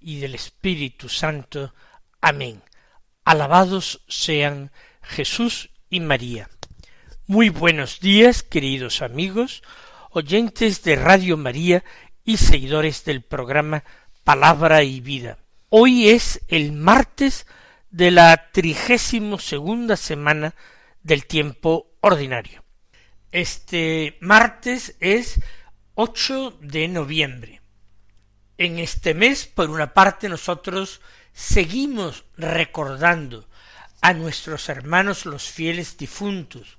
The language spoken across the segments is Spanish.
y del Espíritu Santo. Amén. Alabados sean Jesús y María. Muy buenos días, queridos amigos, oyentes de Radio María y seguidores del programa Palabra y Vida. Hoy es el martes de la trigésimo segunda semana del tiempo ordinario. Este martes es 8 de noviembre. En este mes, por una parte, nosotros seguimos recordando a nuestros hermanos los fieles difuntos,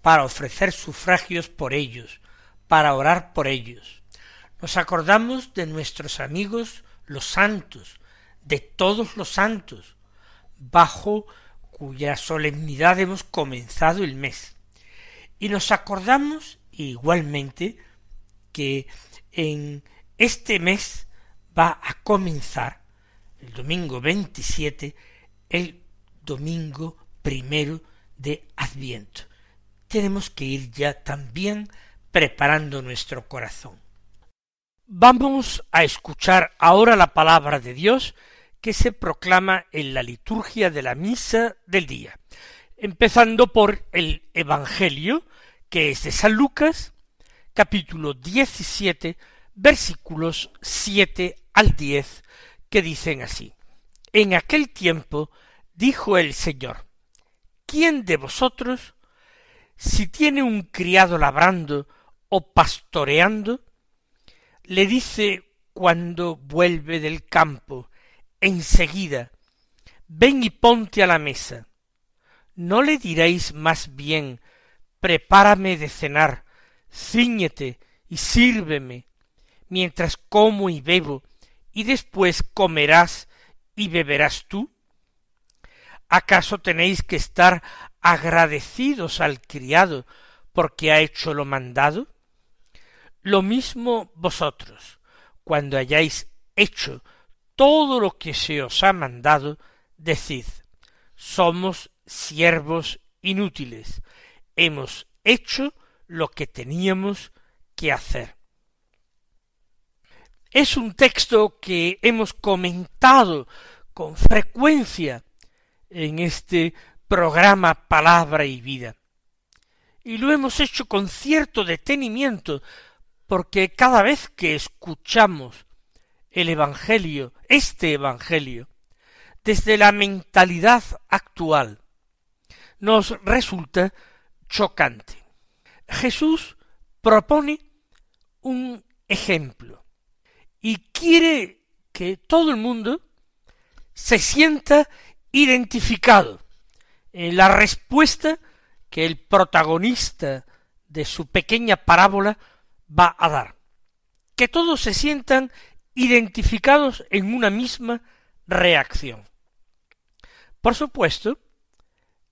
para ofrecer sufragios por ellos, para orar por ellos. Nos acordamos de nuestros amigos los santos, de todos los santos, bajo cuya solemnidad hemos comenzado el mes. Y nos acordamos igualmente que en este mes va a comenzar el domingo 27, el domingo primero de Adviento. Tenemos que ir ya también preparando nuestro corazón. Vamos a escuchar ahora la palabra de Dios que se proclama en la liturgia de la misa del día, empezando por el Evangelio, que es de San Lucas, capítulo 17, versículos 7 al 10, que dicen así. En aquel tiempo dijo el Señor, ¿quién de vosotros, si tiene un criado labrando o pastoreando, le dice cuando vuelve del campo, enseguida, ven y ponte a la mesa? ¿No le diréis más bien, prepárame de cenar, cíñete y sírveme, mientras como y bebo, y después comerás y beberás tú? ¿Acaso tenéis que estar agradecidos al criado porque ha hecho lo mandado? Lo mismo vosotros, cuando hayáis hecho todo lo que se os ha mandado, decid, somos siervos inútiles, hemos hecho lo que teníamos que hacer. Es un texto que hemos comentado con frecuencia en este programa Palabra y Vida. Y lo hemos hecho con cierto detenimiento, porque cada vez que escuchamos el Evangelio, este Evangelio, desde la mentalidad actual, nos resulta chocante. Jesús propone un ejemplo y quiere que todo el mundo se sienta identificado en la respuesta que el protagonista de su pequeña parábola va a dar. Que todos se sientan identificados en una misma reacción. Por supuesto,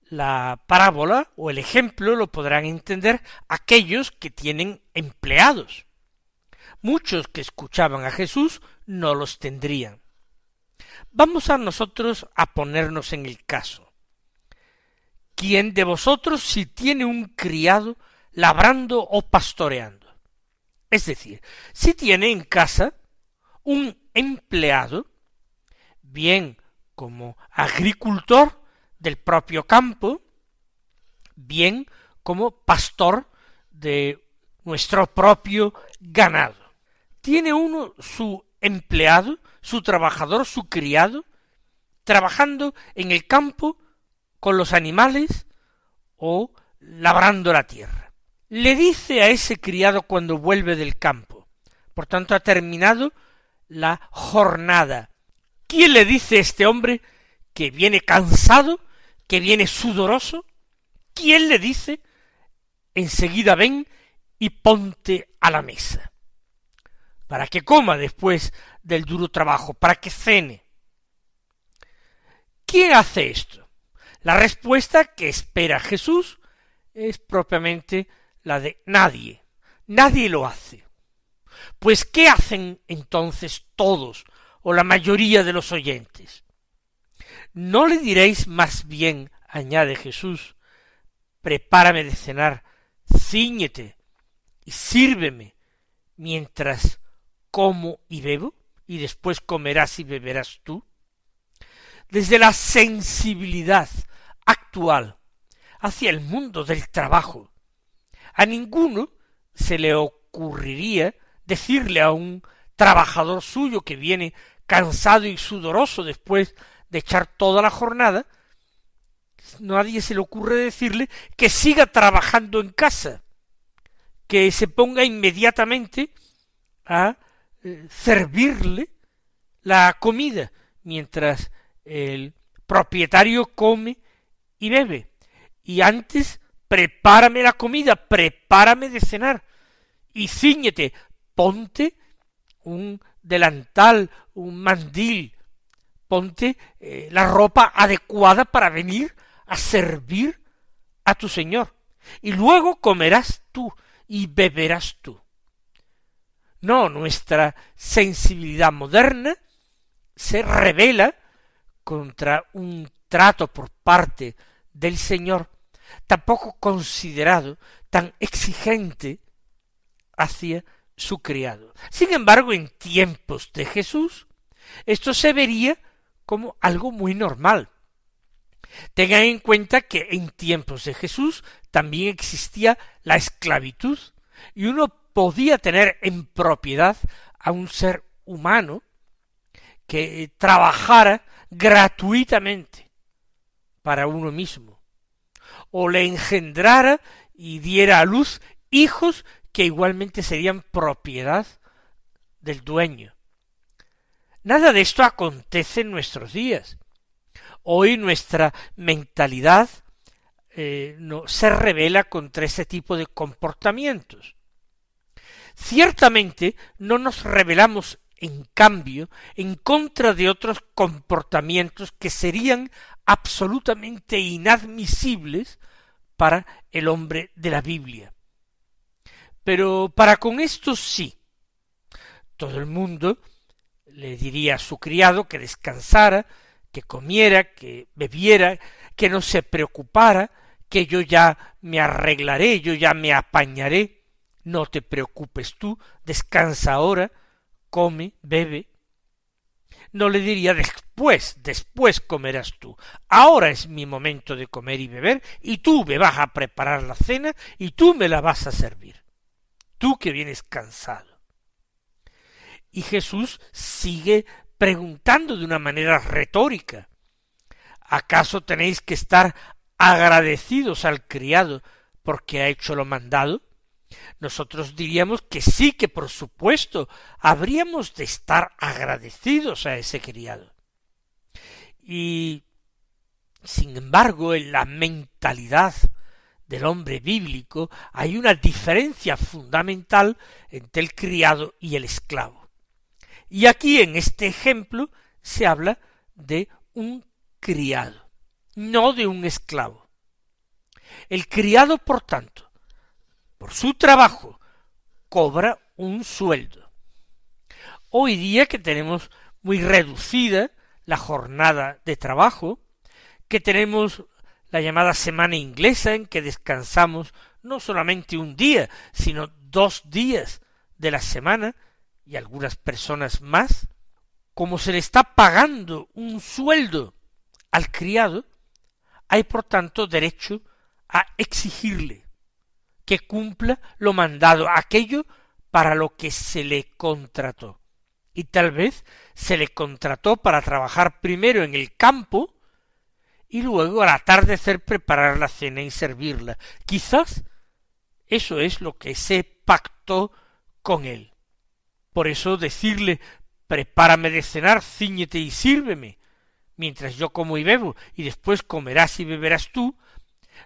la parábola o el ejemplo lo podrán entender aquellos que tienen empleados. Muchos que escuchaban a Jesús no los tendrían. Vamos a nosotros a ponernos en el caso. ¿Quién de vosotros si tiene un criado labrando o pastoreando? Es decir, si tiene en casa un empleado, bien como agricultor, del propio campo, bien como pastor de nuestro propio ganado. Tiene uno su empleado, su trabajador, su criado, trabajando en el campo con los animales o labrando la tierra. Le dice a ese criado cuando vuelve del campo, por tanto ha terminado la jornada. ¿Quién le dice a este hombre que viene cansado que viene sudoroso, ¿quién le dice enseguida ven y ponte a la mesa? Para que coma después del duro trabajo, para que cene. ¿Quién hace esto? La respuesta que espera Jesús es propiamente la de nadie. Nadie lo hace. Pues ¿qué hacen entonces todos o la mayoría de los oyentes? ¿No le diréis más bien, añade Jesús, prepárame de cenar, ciñete y sírveme mientras como y bebo, y después comerás y beberás tú? Desde la sensibilidad actual hacia el mundo del trabajo, a ninguno se le ocurriría decirle a un trabajador suyo que viene cansado y sudoroso después de echar toda la jornada, nadie se le ocurre decirle que siga trabajando en casa, que se ponga inmediatamente a eh, servirle la comida mientras el propietario come y bebe. Y antes prepárame la comida, prepárame de cenar y ciñete, ponte un delantal, un mandil, ponte eh, la ropa adecuada para venir a servir a tu Señor. Y luego comerás tú y beberás tú. No, nuestra sensibilidad moderna se revela contra un trato por parte del Señor tampoco considerado tan exigente hacia su criado. Sin embargo, en tiempos de Jesús, esto se vería como algo muy normal. Tengan en cuenta que en tiempos de Jesús también existía la esclavitud y uno podía tener en propiedad a un ser humano que trabajara gratuitamente para uno mismo, o le engendrara y diera a luz hijos que igualmente serían propiedad del dueño. Nada de esto acontece en nuestros días. Hoy nuestra mentalidad eh, no, se revela contra ese tipo de comportamientos. Ciertamente no nos rebelamos en cambio en contra de otros comportamientos que serían absolutamente inadmisibles para el hombre de la Biblia. Pero para con esto sí. Todo el mundo le diría a su criado que descansara, que comiera, que bebiera, que no se preocupara, que yo ya me arreglaré, yo ya me apañaré. No te preocupes tú, descansa ahora, come, bebe. No le diría después, después comerás tú. Ahora es mi momento de comer y beber, y tú me vas a preparar la cena, y tú me la vas a servir tú que vienes cansado. Y Jesús sigue preguntando de una manera retórica, ¿acaso tenéis que estar agradecidos al criado porque ha hecho lo mandado? Nosotros diríamos que sí, que por supuesto habríamos de estar agradecidos a ese criado. Y sin embargo, en la mentalidad del hombre bíblico hay una diferencia fundamental entre el criado y el esclavo. Y aquí en este ejemplo se habla de un criado, no de un esclavo. El criado, por tanto, su trabajo, cobra un sueldo. Hoy día que tenemos muy reducida la jornada de trabajo, que tenemos la llamada semana inglesa en que descansamos no solamente un día, sino dos días de la semana y algunas personas más, como se le está pagando un sueldo al criado, hay por tanto derecho a exigirle que cumpla lo mandado, aquello para lo que se le contrató. Y tal vez se le contrató para trabajar primero en el campo, y luego al atardecer preparar la cena y servirla. Quizás eso es lo que se pactó con él. Por eso decirle prepárame de cenar, ciñete y sírveme, mientras yo como y bebo, y después comerás y beberás tú,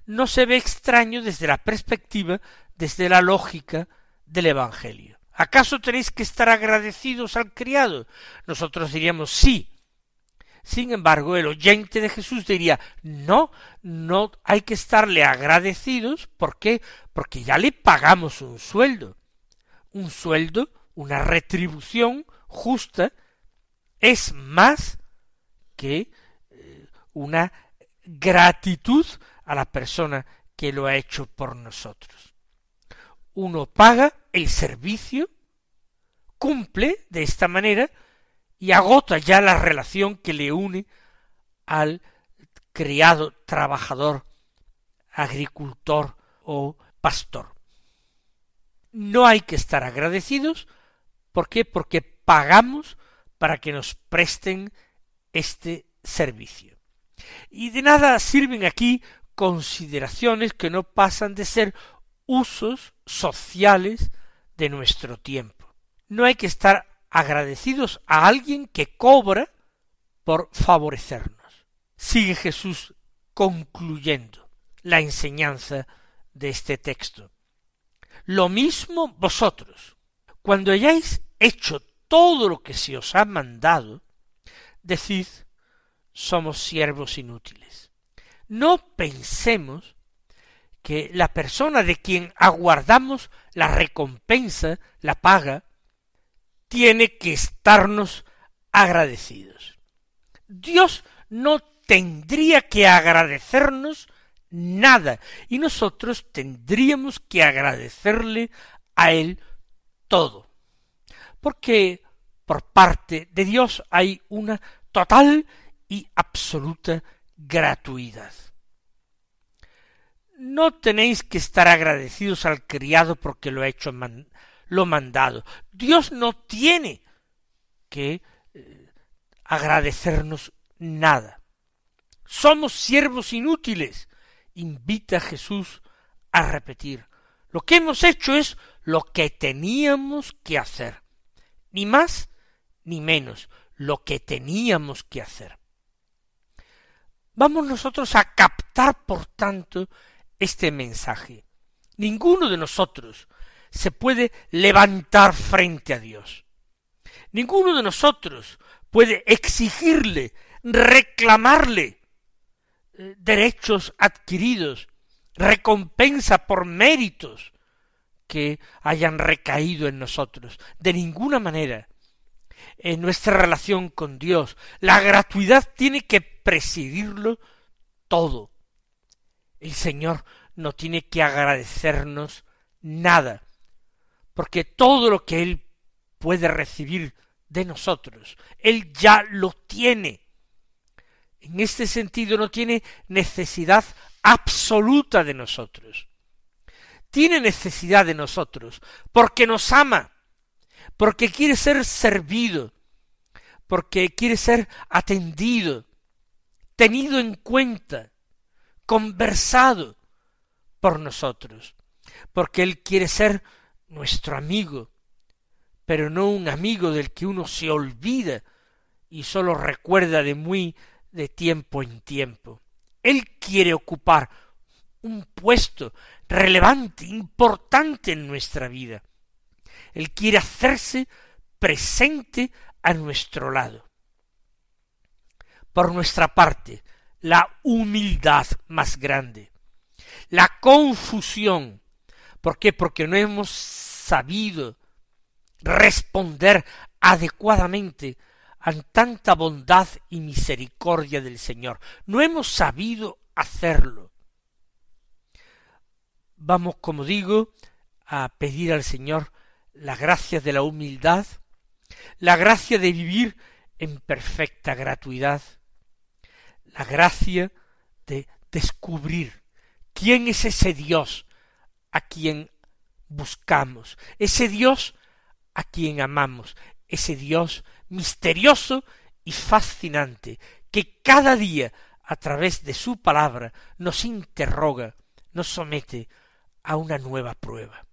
no se ve extraño desde la perspectiva, desde la lógica del Evangelio. ¿Acaso tenéis que estar agradecidos al criado? Nosotros diríamos sí, Sin embargo, el oyente de Jesús diría, no, no hay que estarle agradecidos, ¿por qué? Porque ya le pagamos un sueldo. Un sueldo, una retribución justa, es más que eh, una gratitud a la persona que lo ha hecho por nosotros. Uno paga el servicio, cumple de esta manera y agota ya la relación que le une al criado, trabajador, agricultor o pastor. No hay que estar agradecidos, ¿por qué? Porque pagamos para que nos presten este servicio. Y de nada sirven aquí consideraciones que no pasan de ser usos sociales de nuestro tiempo. No hay que estar agradecidos a alguien que cobra por favorecernos. Sigue Jesús concluyendo la enseñanza de este texto. Lo mismo vosotros, cuando hayáis hecho todo lo que se os ha mandado, decid, somos siervos inútiles. No pensemos que la persona de quien aguardamos la recompensa, la paga, tiene que estarnos agradecidos. Dios no tendría que agradecernos nada y nosotros tendríamos que agradecerle a Él todo. Porque por parte de Dios hay una total y absoluta gratuidad. No tenéis que estar agradecidos al criado porque lo ha hecho lo mandado. Dios no tiene que eh, agradecernos nada. Somos siervos inútiles. Invita Jesús a repetir. Lo que hemos hecho es lo que teníamos que hacer. Ni más ni menos. Lo que teníamos que hacer. Vamos nosotros a captar, por tanto, este mensaje. Ninguno de nosotros se puede levantar frente a Dios. Ninguno de nosotros puede exigirle, reclamarle eh, derechos adquiridos, recompensa por méritos que hayan recaído en nosotros. De ninguna manera. En nuestra relación con Dios, la gratuidad tiene que presidirlo todo. El Señor no tiene que agradecernos nada porque todo lo que Él puede recibir de nosotros, Él ya lo tiene. En este sentido no tiene necesidad absoluta de nosotros. Tiene necesidad de nosotros porque nos ama, porque quiere ser servido, porque quiere ser atendido, tenido en cuenta, conversado por nosotros, porque Él quiere ser nuestro amigo, pero no un amigo del que uno se olvida y sólo recuerda de muy de tiempo en tiempo. Él quiere ocupar un puesto relevante, importante en nuestra vida. Él quiere hacerse presente a nuestro lado. Por nuestra parte, la humildad más grande, la confusión. ¿Por qué? Porque no hemos sabido responder adecuadamente a tanta bondad y misericordia del Señor. No hemos sabido hacerlo. Vamos, como digo, a pedir al Señor la gracia de la humildad, la gracia de vivir en perfecta gratuidad, la gracia de descubrir quién es ese Dios a quien buscamos, ese Dios a quien amamos, ese Dios misterioso y fascinante, que cada día a través de su palabra nos interroga, nos somete a una nueva prueba.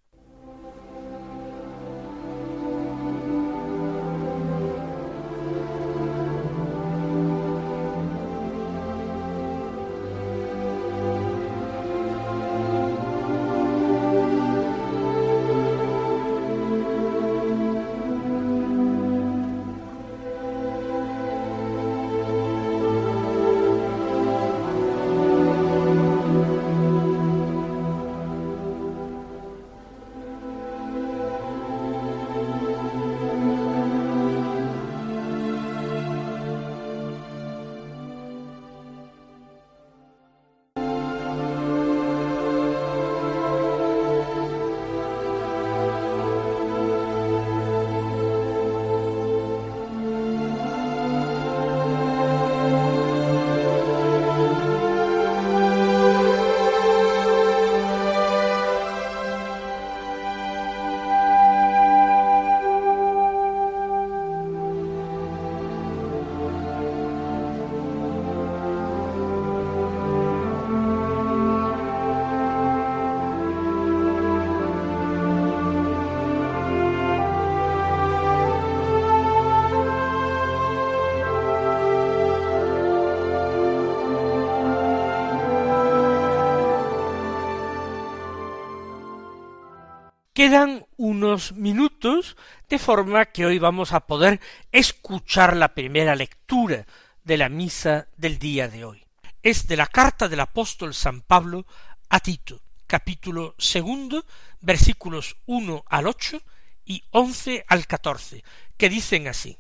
Quedan unos minutos de forma que hoy vamos a poder escuchar la primera lectura de la misa del día de hoy. Es de la carta del apóstol San Pablo a Tito, capítulo segundo, versículos uno al ocho y once al catorce, que dicen así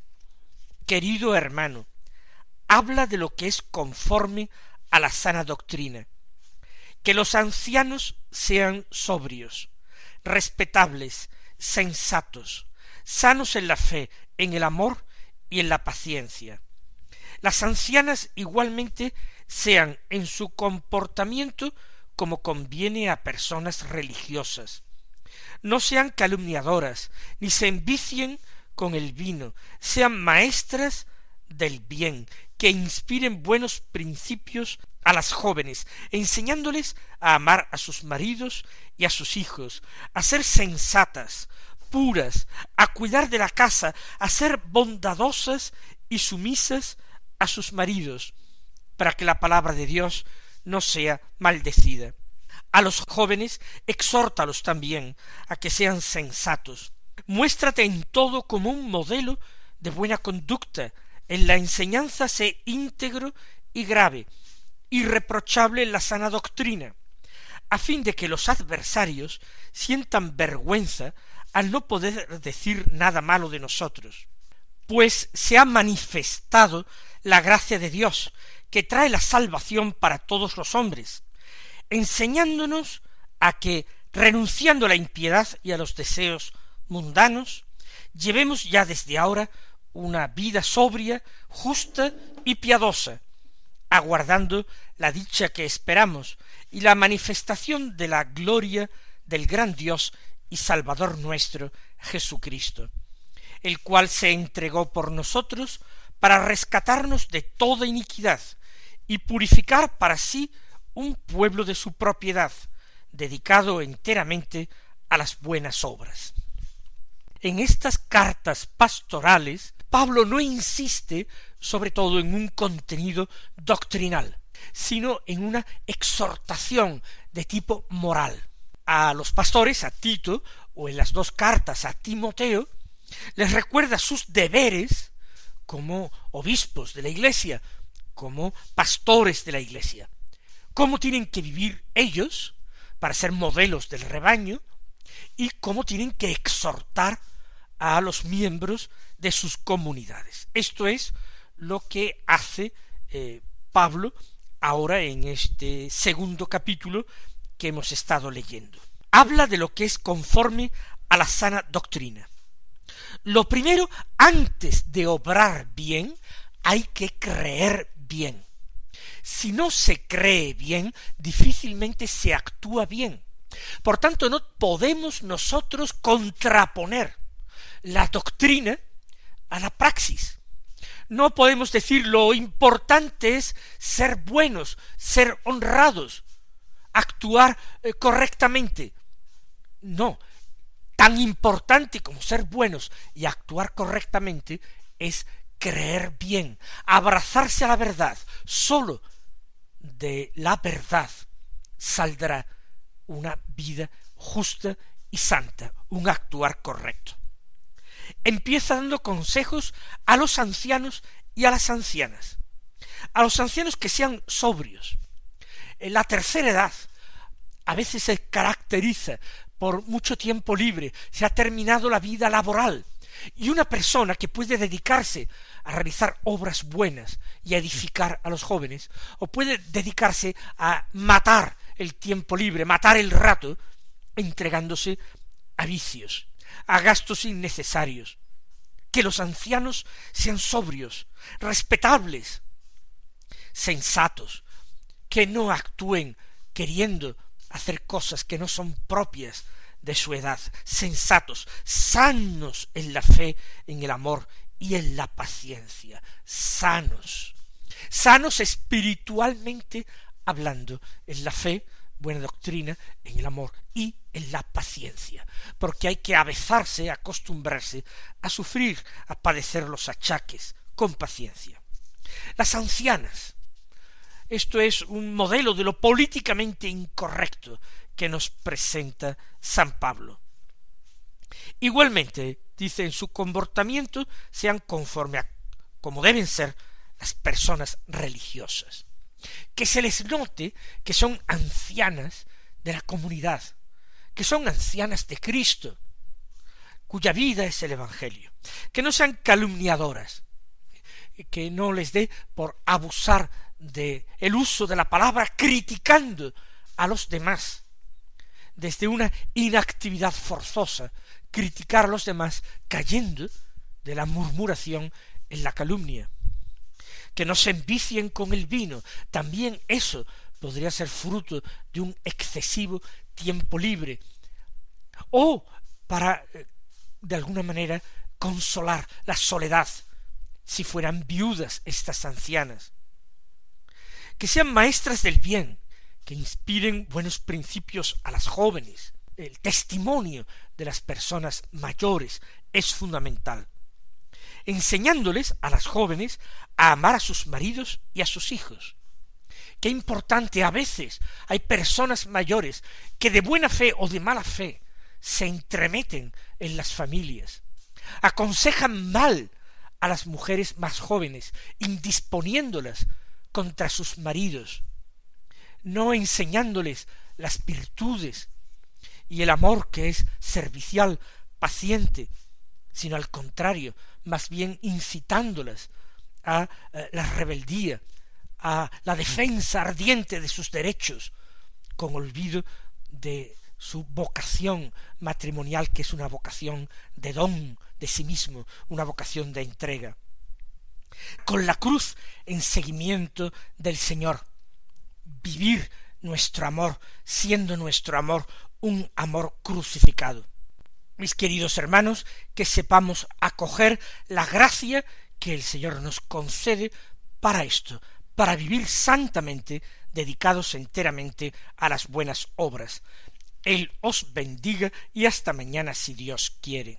Querido hermano, habla de lo que es conforme a la sana doctrina, que los ancianos sean sobrios, respetables, sensatos, sanos en la fe, en el amor y en la paciencia. Las ancianas igualmente sean en su comportamiento como conviene a personas religiosas. No sean calumniadoras, ni se envicien con el vino, sean maestras del bien, que inspiren buenos principios a las jóvenes, enseñándoles a amar a sus maridos y a sus hijos, a ser sensatas, puras, a cuidar de la casa, a ser bondadosas y sumisas a sus maridos, para que la palabra de Dios no sea maldecida. A los jóvenes exhórtalos también a que sean sensatos. Muéstrate en todo como un modelo de buena conducta, en la enseñanza sé íntegro y grave, irreprochable la sana doctrina, a fin de que los adversarios sientan vergüenza al no poder decir nada malo de nosotros, pues se ha manifestado la gracia de Dios, que trae la salvación para todos los hombres, enseñándonos a que, renunciando a la impiedad y a los deseos mundanos, llevemos ya desde ahora una vida sobria, justa y piadosa, aguardando la dicha que esperamos y la manifestación de la gloria del gran Dios y Salvador nuestro, Jesucristo, el cual se entregó por nosotros para rescatarnos de toda iniquidad y purificar para sí un pueblo de su propiedad, dedicado enteramente a las buenas obras. En estas cartas pastorales, Pablo no insiste sobre todo en un contenido doctrinal, sino en una exhortación de tipo moral. A los pastores, a Tito, o en las dos cartas a Timoteo, les recuerda sus deberes como obispos de la Iglesia, como pastores de la Iglesia, cómo tienen que vivir ellos para ser modelos del rebaño y cómo tienen que exhortar a los miembros de sus comunidades. Esto es lo que hace eh, Pablo ahora en este segundo capítulo que hemos estado leyendo. Habla de lo que es conforme a la sana doctrina. Lo primero, antes de obrar bien, hay que creer bien. Si no se cree bien, difícilmente se actúa bien. Por tanto, no podemos nosotros contraponer la doctrina a la praxis. No podemos decir lo importante es ser buenos, ser honrados, actuar eh, correctamente. No, tan importante como ser buenos y actuar correctamente es creer bien, abrazarse a la verdad. Sólo de la verdad saldrá una vida justa y santa, un actuar correcto empieza dando consejos a los ancianos y a las ancianas. A los ancianos que sean sobrios. En la tercera edad a veces se caracteriza por mucho tiempo libre, se ha terminado la vida laboral, y una persona que puede dedicarse a realizar obras buenas y a edificar a los jóvenes, o puede dedicarse a matar el tiempo libre, matar el rato, entregándose a vicios, a gastos innecesarios. Que los ancianos sean sobrios, respetables, sensatos, que no actúen queriendo hacer cosas que no son propias de su edad, sensatos, sanos en la fe, en el amor y en la paciencia, sanos, sanos espiritualmente hablando, en la fe, buena doctrina, en el amor y en la paciencia, porque hay que avezarse, acostumbrarse a sufrir, a padecer los achaques con paciencia. Las ancianas, esto es un modelo de lo políticamente incorrecto que nos presenta San Pablo. Igualmente, dice, en su comportamiento sean conforme a como deben ser las personas religiosas. Que se les note que son ancianas de la comunidad, que son ancianas de Cristo, cuya vida es el Evangelio, que no sean calumniadoras, que no les dé por abusar de el uso de la palabra criticando a los demás, desde una inactividad forzosa, criticar a los demás cayendo de la murmuración en la calumnia. Que no se envicien con el vino, también eso podría ser fruto de un excesivo tiempo libre, o para, eh, de alguna manera, consolar la soledad, si fueran viudas estas ancianas. Que sean maestras del bien, que inspiren buenos principios a las jóvenes. El testimonio de las personas mayores es fundamental, enseñándoles a las jóvenes a amar a sus maridos y a sus hijos. Qué importante a veces hay personas mayores que de buena fe o de mala fe se entremeten en las familias, aconsejan mal a las mujeres más jóvenes, indisponiéndolas contra sus maridos, no enseñándoles las virtudes y el amor que es servicial, paciente, sino al contrario, más bien incitándolas a eh, la rebeldía, a la defensa ardiente de sus derechos, con olvido de su vocación matrimonial, que es una vocación de don de sí mismo, una vocación de entrega. Con la cruz en seguimiento del Señor, vivir nuestro amor, siendo nuestro amor un amor crucificado. Mis queridos hermanos, que sepamos acoger la gracia que el Señor nos concede para esto, para vivir santamente, dedicados enteramente a las buenas obras. Él os bendiga y hasta mañana si Dios quiere.